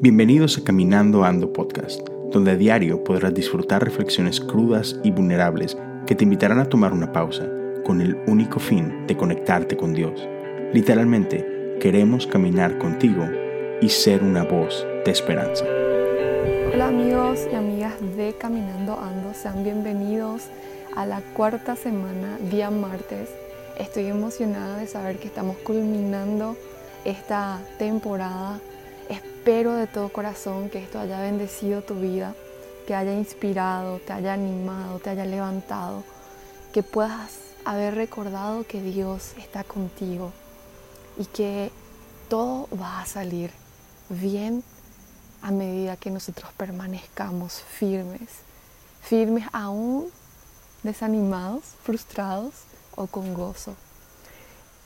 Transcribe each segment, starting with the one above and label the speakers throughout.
Speaker 1: Bienvenidos a Caminando Ando Podcast, donde a diario podrás disfrutar reflexiones crudas y vulnerables que te invitarán a tomar una pausa con el único fin de conectarte con Dios. Literalmente, queremos caminar contigo y ser una voz de esperanza.
Speaker 2: Hola amigos y amigas de Caminando Ando, sean bienvenidos a la cuarta semana, día martes. Estoy emocionada de saber que estamos culminando esta temporada. Espero de todo corazón que esto haya bendecido tu vida, que haya inspirado, te haya animado, te haya levantado, que puedas haber recordado que Dios está contigo y que todo va a salir bien a medida que nosotros permanezcamos firmes, firmes aún desanimados, frustrados o con gozo.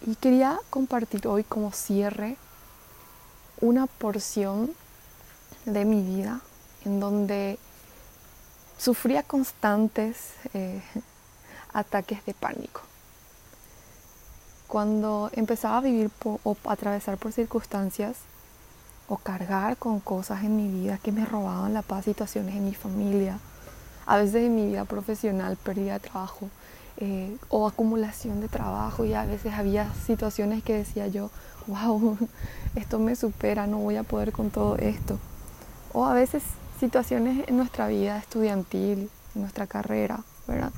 Speaker 2: Y quería compartir hoy como cierre una porción de mi vida en donde sufría constantes eh, ataques de pánico. Cuando empezaba a vivir o atravesar por circunstancias o cargar con cosas en mi vida que me robaban la paz, situaciones en mi familia, a veces en mi vida profesional, pérdida de trabajo eh, o acumulación de trabajo y a veces había situaciones que decía yo, wow, esto me supera, no voy a poder con todo esto. O a veces situaciones en nuestra vida estudiantil, en nuestra carrera, ¿verdad?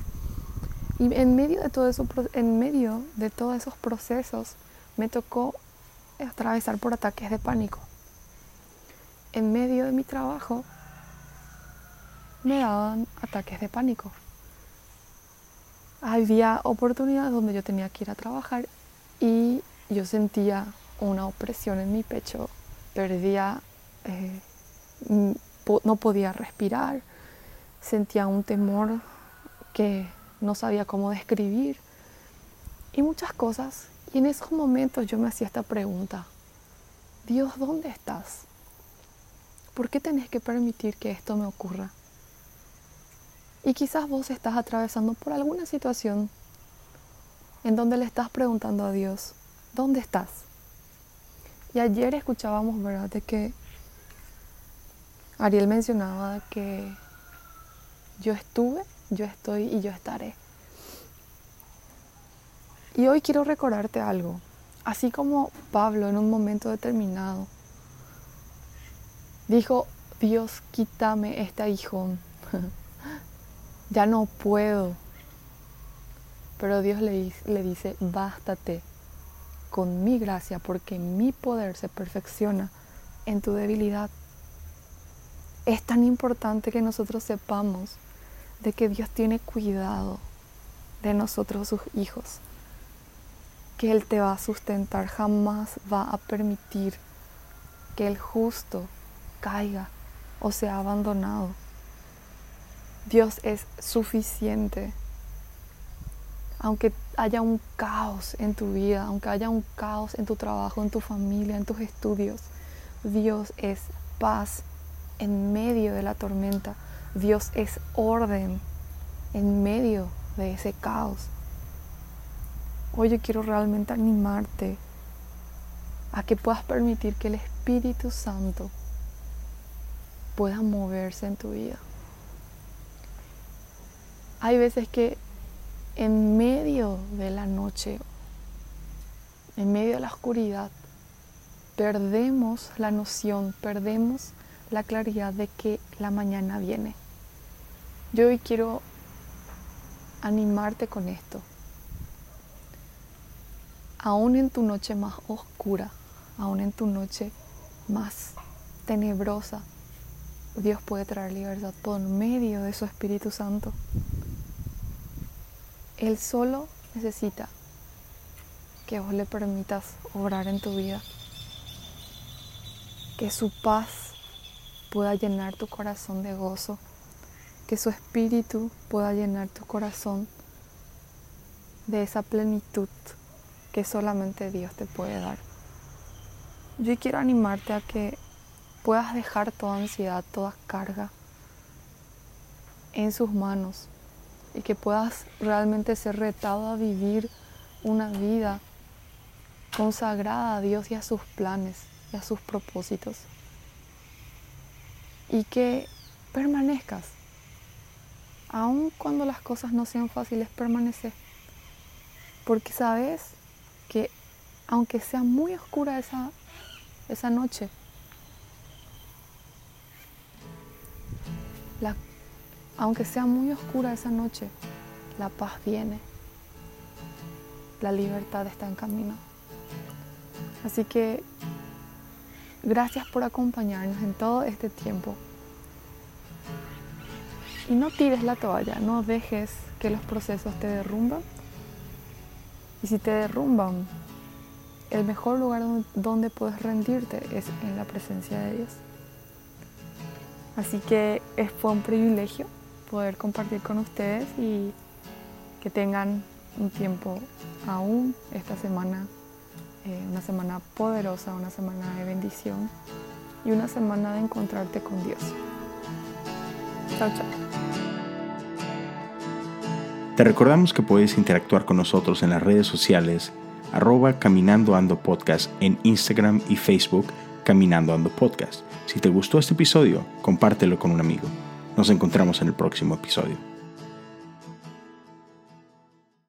Speaker 2: Y en medio de todo eso, en medio de todos esos procesos, me tocó atravesar por ataques de pánico. En medio de mi trabajo, me daban ataques de pánico. Había oportunidades donde yo tenía que ir a trabajar y yo sentía una opresión en mi pecho, perdía, eh, no podía respirar, sentía un temor que no sabía cómo describir y muchas cosas. Y en esos momentos yo me hacía esta pregunta, Dios, ¿dónde estás? ¿Por qué tenés que permitir que esto me ocurra? Y quizás vos estás atravesando por alguna situación en donde le estás preguntando a Dios, ¿dónde estás? Y ayer escuchábamos, ¿verdad?, de que Ariel mencionaba que yo estuve, yo estoy y yo estaré. Y hoy quiero recordarte algo. Así como Pablo en un momento determinado dijo, Dios, quítame este aguijón. ya no puedo. Pero Dios le, dice, bástate con mi gracia, porque mi poder se perfecciona en tu debilidad. Es tan importante que nosotros sepamos de que Dios tiene cuidado de nosotros, sus hijos, que Él te va a sustentar, jamás va a permitir que el justo caiga o sea abandonado. Dios es suficiente aunque haya un caos en tu vida, aunque haya un caos en tu trabajo, en tu familia, en tus estudios, Dios es paz en medio de la tormenta. Dios es orden en medio de ese caos. Hoy yo quiero realmente animarte a que puedas permitir que el Espíritu Santo pueda moverse en tu vida. Hay veces que en medio de la noche, en medio de la oscuridad, perdemos la noción, perdemos la claridad de que la mañana viene. Yo hoy quiero animarte con esto. Aún en tu noche más oscura, aún en tu noche más tenebrosa, Dios puede traer libertad por medio de su Espíritu Santo. Él solo necesita que vos le permitas obrar en tu vida. Que su paz pueda llenar tu corazón de gozo. Que su espíritu pueda llenar tu corazón de esa plenitud que solamente Dios te puede dar. Yo quiero animarte a que puedas dejar toda ansiedad, toda carga en sus manos y que puedas realmente ser retado a vivir una vida consagrada a Dios y a sus planes y a sus propósitos. Y que permanezcas. Aun cuando las cosas no sean fáciles, permanece. Porque sabes que aunque sea muy oscura esa, esa noche, aunque sea muy oscura esa noche, la paz viene. La libertad está en camino. Así que gracias por acompañarnos en todo este tiempo. Y no tires la toalla, no dejes que los procesos te derrumban. Y si te derrumban, el mejor lugar donde puedes rendirte es en la presencia de Dios. Así que fue un privilegio poder compartir con ustedes y que tengan un tiempo aún esta semana, eh, una semana poderosa, una semana de bendición y una semana de encontrarte con Dios. Chao, chao.
Speaker 1: Te recordamos que puedes interactuar con nosotros en las redes sociales arroba Caminando Ando Podcast en Instagram y Facebook Caminando Ando Podcast. Si te gustó este episodio, compártelo con un amigo. Nos encontramos en el próximo episodio.